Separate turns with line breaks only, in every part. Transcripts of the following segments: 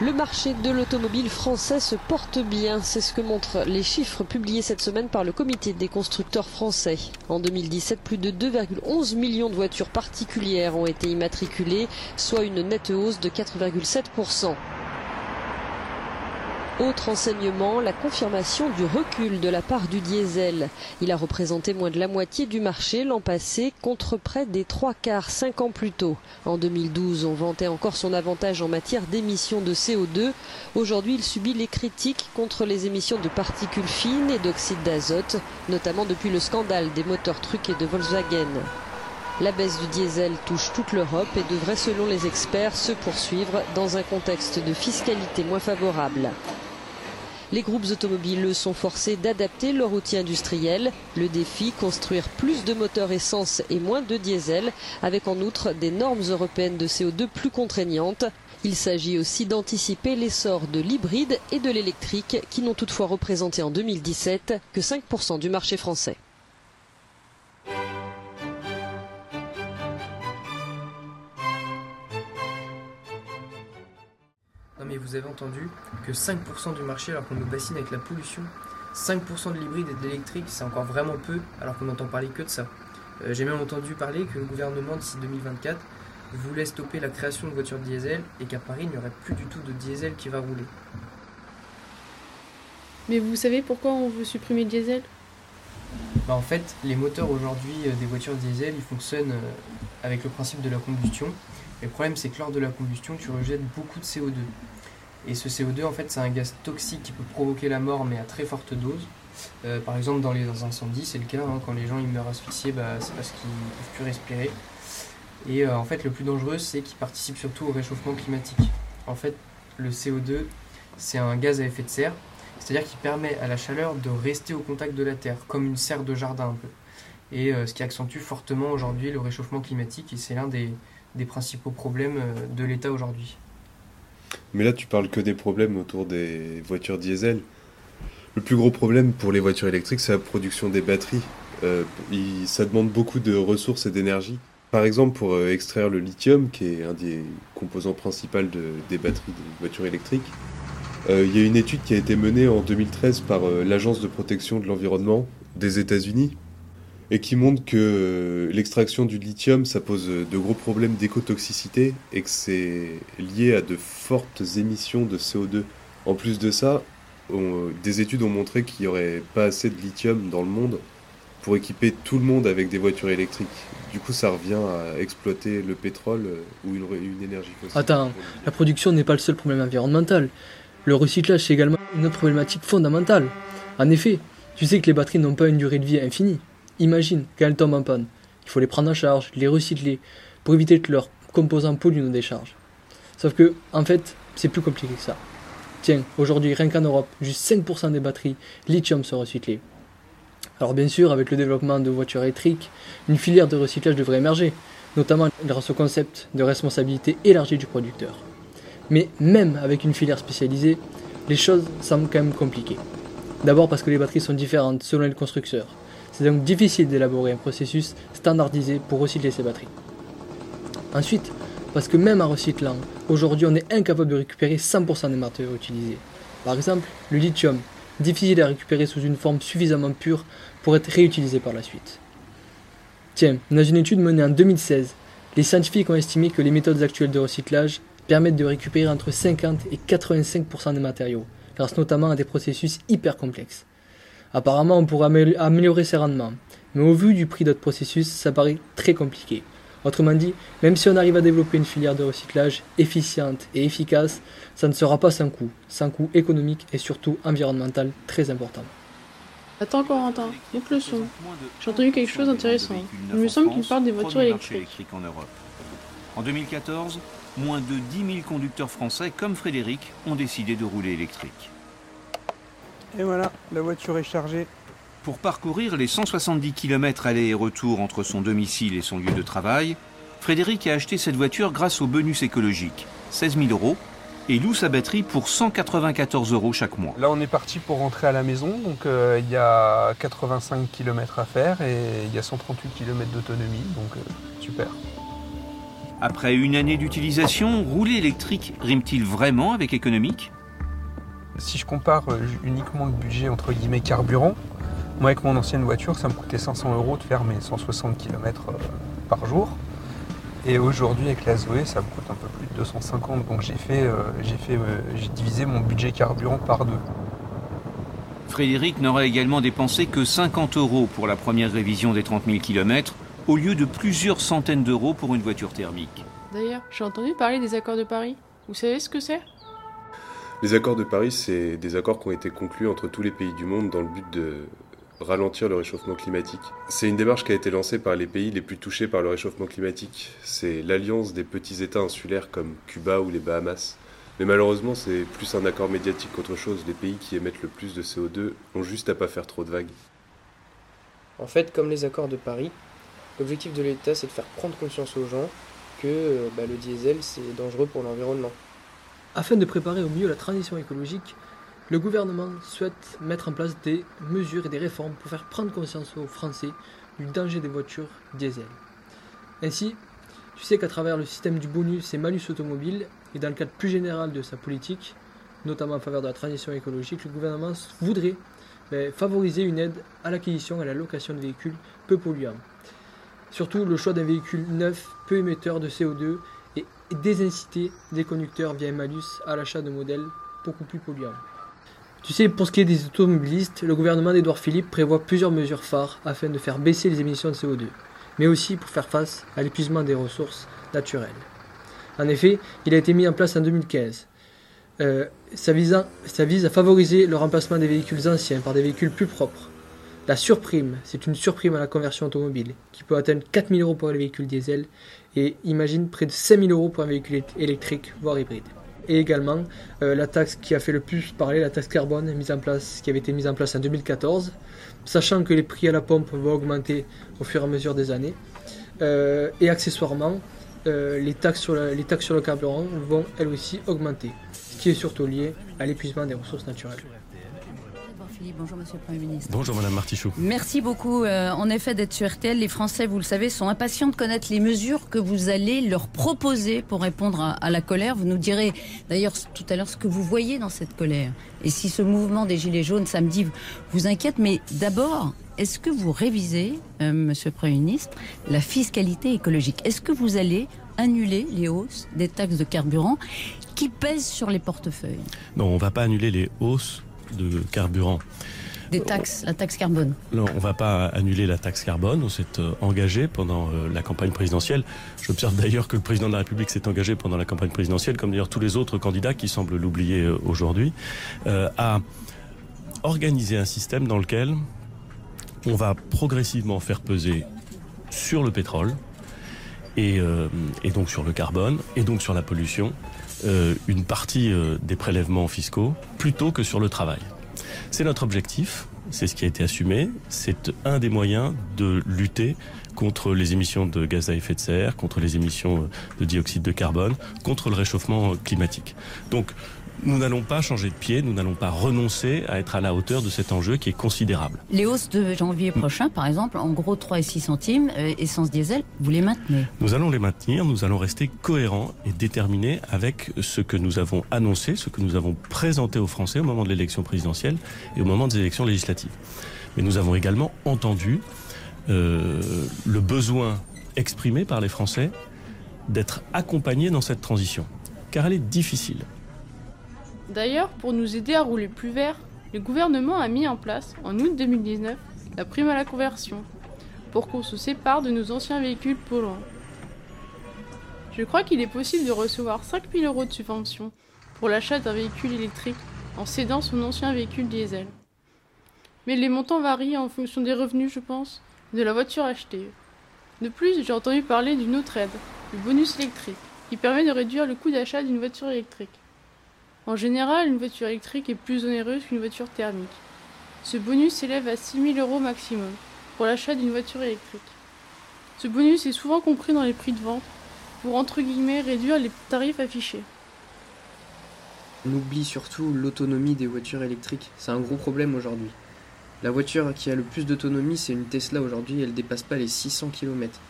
Le marché de l'automobile français se porte bien, c'est ce que montrent les chiffres publiés cette semaine par le comité des constructeurs français. En 2017, plus de 2,11 millions de voitures particulières ont été immatriculées, soit une nette hausse de 4,7%. Autre enseignement, la confirmation du recul de la part du diesel. Il a représenté moins de la moitié du marché l'an passé contre près des trois quarts cinq ans plus tôt. En 2012, on vantait encore son avantage en matière d'émissions de CO2. Aujourd'hui, il subit les critiques contre les émissions de particules fines et d'oxyde d'azote, notamment depuis le scandale des moteurs truqués de Volkswagen. La baisse du diesel touche toute l'Europe et devrait, selon les experts, se poursuivre dans un contexte de fiscalité moins favorable. Les groupes automobiles sont forcés d'adapter leur outil industriel. Le défi, construire plus de moteurs essence et moins de diesel, avec en outre des normes européennes de CO2 plus contraignantes. Il s'agit aussi d'anticiper l'essor de l'hybride et de l'électrique qui n'ont toutefois représenté en 2017 que 5% du marché français.
Vous avez entendu que 5% du marché alors qu'on nous bassine avec la pollution, 5% de l'hybride et de l'électrique, c'est encore vraiment peu alors qu'on n'entend parler que de ça. Euh, J'ai même entendu parler que le gouvernement d'ici 2024 voulait stopper la création de voitures diesel et qu'à Paris il n'y aurait plus du tout de diesel qui va rouler.
Mais vous savez pourquoi on veut supprimer le diesel?
Bah, en fait, les moteurs aujourd'hui euh, des voitures diesel, ils fonctionnent euh, avec le principe de la combustion. Et le problème, c'est que lors de la combustion, tu rejettes beaucoup de CO2. Et ce CO2, en fait, c'est un gaz toxique qui peut provoquer la mort, mais à très forte dose. Euh, par exemple, dans les incendies, c'est le cas. hein, quand les gens ils meurent asphyxiés, bah, c'est parce qu'ils ne peuvent plus respirer. Et euh, en fait, le plus dangereux, c'est qu'il participe surtout au réchauffement climatique. En fait, le CO2, c'est un gaz à effet de serre. C'est-à-dire qu'il permet à la chaleur de rester au contact de la Terre, comme une serre de jardin un peu. Et euh, ce qui accentue fortement aujourd'hui le réchauffement climatique, et c'est l'un des, principaux problèmes de l'État aujourd'hui.
Mais là, tu parles que des problèmes autour des voitures diesel. Le plus gros problème pour les voitures électriques, c'est la production des batteries. Euh, ça demande beaucoup de ressources et d'énergie. Par exemple, pour euh, extraire le lithium, qui est un des composants principaux de- des batteries des voitures électriques, euh, il y a une étude qui a été menée en 2013 par l'Agence de protection de l'environnement des États-Unis et qui montre que l'extraction du lithium, ça pose de gros problèmes d'écotoxicité et que c'est lié à de fortes émissions de CO2. En plus de ça, des études ont montré qu'il n'y aurait pas assez de lithium dans le monde pour équiper tout le monde avec des voitures électriques. Du coup, ça revient à exploiter le pétrole euh, ou une, une énergie fossile.
Attends, La production n'est pas le seul problème environnemental. Le recyclage, c'est également une autre problématique fondamentale. En effet, tu sais que les batteries n'ont pas une durée de vie infinie. Imagine, quand elles tombent en panne, il faut les prendre en charge, les recycler, pour éviter que leurs composants polluent nos décharges. Sauf que, en fait, c'est plus compliqué que ça. Tiens, aujourd'hui, rien qu'en Europe, juste 5% des batteries lithium sont recyclées. Alors bien sûr, avec le développement de voitures électriques, une filière de recyclage devrait émerger, notamment grâce au concept de responsabilité élargie du producteur. Mais même avec une filière spécialisée, les choses semblent quand même compliquées. D'abord parce que les batteries sont différentes selon les constructeurs. C'est donc difficile d'élaborer un processus standardisé pour recycler ces batteries. Ensuite, parce que même en recyclant, aujourd'hui on est incapable de récupérer 100% des matériaux utilisés. Par exemple, le lithium, difficile à récupérer sous une forme suffisamment pure pour être réutilisé par la suite. Tiens, dans une étude menée en 2016, les scientifiques ont estimé que les méthodes actuelles de recyclage permettent de récupérer entre 50 et 85% des matériaux, grâce notamment à des processus hyper complexes. Apparemment, on pourrait amé- améliorer ces rendements, mais au vu du prix d'autres processus, ça paraît très compliqué. Autrement dit, même si on arrive à développer une filière de recyclage efficiente et efficace, ça ne sera pas sans coût, sans coût économique et surtout environnemental très important.
Attends Corentin, monte le son. J'ai entendu quelque chose d'intéressant. Il me semble qu'il parle des voitures électriques.
en Europe. En 2014, moins de 10 000 conducteurs français, comme Frédéric, ont décidé de rouler électrique.
Et voilà, la voiture est chargée.
Pour parcourir les 170 km aller et retour entre son domicile et son lieu de travail, Frédéric a acheté cette voiture grâce au bonus écologique, 16 000 euros, et loue sa batterie pour 194 euros chaque mois.
Là, on est parti pour rentrer à la maison. Donc, euh, il y a 85 km à faire et il y a 138 km d'autonomie. Donc, euh, super.
Après une année d'utilisation, rouler électrique rime-t-il vraiment avec économique?
Si je compare euh, uniquement le budget entre guillemets carburant, moi avec mon ancienne voiture, ça me coûtait 500 euros de faire mes 160 km euh, par jour. Et aujourd'hui avec la Zoé, ça me coûte un peu plus de 250. Donc j'ai fait, euh, j'ai fait, j'ai divisé mon budget carburant par deux.
Frédéric n'aura également dépensé que 50 euros pour la première révision des 30 000 km au lieu de plusieurs centaines d'euros pour une voiture thermique.
D'ailleurs, j'ai entendu parler des accords de Paris. Vous savez ce que c'est?
Les accords de Paris, c'est des accords qui ont été conclus entre tous les pays du monde dans le but de ralentir le réchauffement climatique. C'est une démarche qui a été lancée par les pays les plus touchés par le réchauffement climatique. C'est l'alliance des petits États insulaires comme Cuba ou les Bahamas. Mais malheureusement, c'est plus un accord médiatique qu'autre chose. Les pays qui émettent le plus de CO2 ont juste à pas faire trop de vagues.
En fait, comme les accords de Paris, L'objectif de l'État, c'est de faire prendre conscience aux gens que euh, bah, le diesel, c'est dangereux pour l'environnement.
Afin de préparer au mieux la transition écologique, le gouvernement souhaite mettre en place des mesures et des réformes pour faire prendre conscience aux Français du danger des voitures diesel. Ainsi, tu sais qu'à travers le système du bonus et malus automobile, et dans le cadre plus général de sa politique, notamment en faveur de la transition écologique, le gouvernement voudrait ben, favoriser une aide à l'acquisition et à la location de véhicules peu polluants. Surtout le choix d'un véhicule neuf, peu émetteur de CO2 et désinciter les conducteurs via malus à l'achat de modèles beaucoup plus polluants. Tu sais, pour ce qui est des automobilistes, le gouvernement d'Edouard Philippe prévoit plusieurs mesures phares afin de faire baisser les émissions de CO2, mais aussi pour faire face à l'épuisement des ressources naturelles. En effet, il a été mis en place en 2015. Euh, ça, vise ça vise à favoriser le remplacement des véhicules anciens par des véhicules plus propres, la surprime, c'est une surprime à la conversion automobile qui peut atteindre 4000 euros pour les véhicules diesel et imagine près de 5000 euros pour un véhicule électrique, voire hybride. Et également euh, la taxe qui a fait le plus parler, la taxe carbone mise en place, qui avait été mise en place en 2014, sachant que les prix à la pompe vont augmenter au fur et à mesure des années. Euh, et accessoirement, euh, les, taxes sur les taxes sur le carburant vont elles aussi augmenter, ce qui est surtout lié à l'épuisement des ressources naturelles.
Bonjour Monsieur le Premier ministre.
Bonjour Madame Martichoux.
Merci beaucoup. Euh, en effet, d'être sur RTL, les Français, vous le savez, sont impatients de connaître les mesures que vous allez leur proposer pour répondre à, la colère. Vous nous direz d'ailleurs tout à l'heure ce que vous voyez dans cette colère. Et si ce mouvement des Gilets jaunes samedi vous inquiète, mais d'abord, est-ce que vous révisez, euh, Monsieur le Premier ministre, la fiscalité écologique? Est-ce que vous allez annuler les hausses des taxes de carburant qui pèsent sur les portefeuilles?
Non, on ne va pas annuler les hausses de carburant.
Des taxes, la taxe carbone.
Non, on ne va pas annuler la taxe carbone. On s'est euh, engagé pendant euh, la campagne présidentielle. J'observe d'ailleurs que le président de la République s'est engagé pendant la campagne présidentielle, comme d'ailleurs tous les autres candidats qui semblent l'oublier euh, aujourd'hui, à organiser un système dans lequel on va progressivement faire peser sur le pétrole et, et donc sur le carbone et donc sur la pollution euh, une partie euh, des prélèvements fiscaux plutôt que sur le travail. C'est notre objectif, c'est ce qui a été assumé, c'est un des moyens de lutter contre les émissions de gaz à effet de serre, contre les émissions de dioxyde de carbone, contre le réchauffement climatique. Donc nous n'allons pas changer de pied, nous n'allons pas renoncer à être à la hauteur de cet enjeu qui est considérable.
Les hausses de janvier prochain, par exemple, en gros 3 et 6 centimes, euh, essence diesel, vous les maintenez
Nous allons les maintenir, nous allons rester cohérents et déterminés avec ce que nous avons annoncé, ce que nous avons présenté aux Français au moment de l'élection présidentielle et au moment des élections législatives. Mais nous avons également entendu euh, le besoin exprimé par les Français d'être accompagnés dans cette transition, car elle est difficile.
D'ailleurs, pour nous aider à rouler plus vert, le gouvernement a mis en place, en août 2019, la prime à la conversion, pour qu'on se sépare de nos anciens véhicules polluants. Je crois qu'il est possible de recevoir 5000 euros de subvention pour l'achat d'un véhicule électrique en cédant son ancien véhicule diesel. Mais les montants varient en fonction des revenus, je pense, de la voiture achetée. De plus, j'ai entendu parler d'une autre aide, le bonus électrique, qui permet de réduire le coût d'achat d'une voiture électrique. En général, une voiture électrique est plus onéreuse qu'une voiture thermique. Ce bonus s'élève à 6 000 euros maximum pour l'achat d'une voiture électrique. Ce bonus est souvent compris dans les prix de vente pour entre guillemets réduire les tarifs affichés.
On oublie surtout l'autonomie des voitures électriques. C'est un gros problème aujourd'hui. La voiture qui a le plus d'autonomie, c'est une Tesla aujourd'hui, elle dépasse pas les 600 km.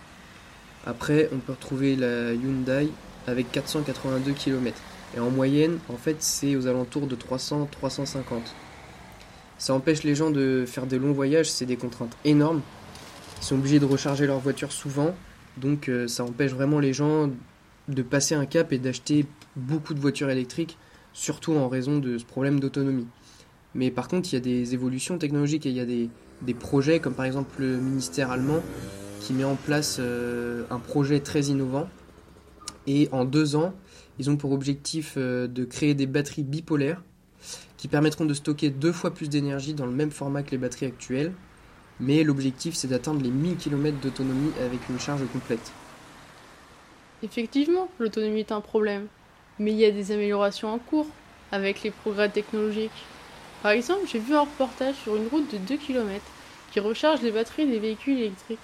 Après, on peut retrouver la Hyundai avec 482 km. Et en moyenne, en fait, c'est aux alentours de 300-350. Ça empêche les gens de faire des longs voyages, c'est des contraintes énormes. Ils sont obligés de recharger leur voiture souvent, donc euh, ça empêche vraiment les gens de passer un cap et d'acheter beaucoup de voitures électriques, surtout en raison de ce problème d'autonomie. Mais par contre, il y a des évolutions technologiques et il y a des, projets, comme par exemple le ministère allemand, qui met en place euh, un projet très innovant. Et en deux ans, ils ont pour objectif euh, de créer des batteries bipolaires qui permettront de stocker deux fois plus d'énergie dans le même format que les batteries actuelles. Mais l'objectif, c'est d'atteindre les 1000 km d'autonomie avec une charge complète.
Effectivement, l'autonomie est un problème. Mais il y a des améliorations en cours avec les progrès technologiques. Par exemple, j'ai vu un reportage sur une route de 2 km qui recharge les batteries des véhicules électriques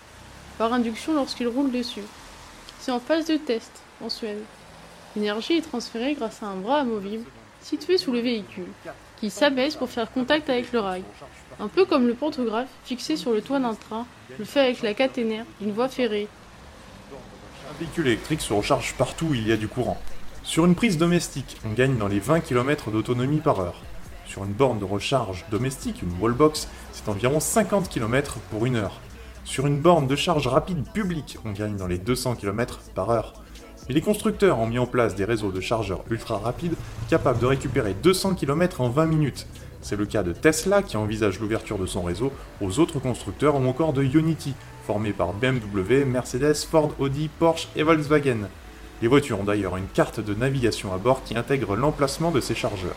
par induction lorsqu'ils roulent dessus. C'est en phase de test en Suède. L'énergie est transférée grâce à un bras amovible situé sous le véhicule, qui s'abaisse pour faire contact avec le rail. Un peu comme le pantographe fixé sur le toit d'un train le fait avec la caténaire d'une voie ferrée.
Un véhicule électrique se recharge partout où il y a du courant. Sur une prise domestique, on gagne dans les 20 km d'autonomie par heure. Sur une borne de recharge domestique, une wallbox, c'est environ 50 km pour une heure. Sur une borne de charge rapide publique, on gagne dans les 200 km par heure. Et les constructeurs ont mis en place des réseaux de chargeurs ultra rapides capables de récupérer 200 km en 20 minutes. C'est le cas de Tesla qui envisage l'ouverture de son réseau aux autres constructeurs ou encore de Unity, formé par BMW, Mercedes, Ford, Audi, Porsche et Volkswagen. Les voitures ont d'ailleurs une carte de navigation à bord qui intègre l'emplacement de ces chargeurs.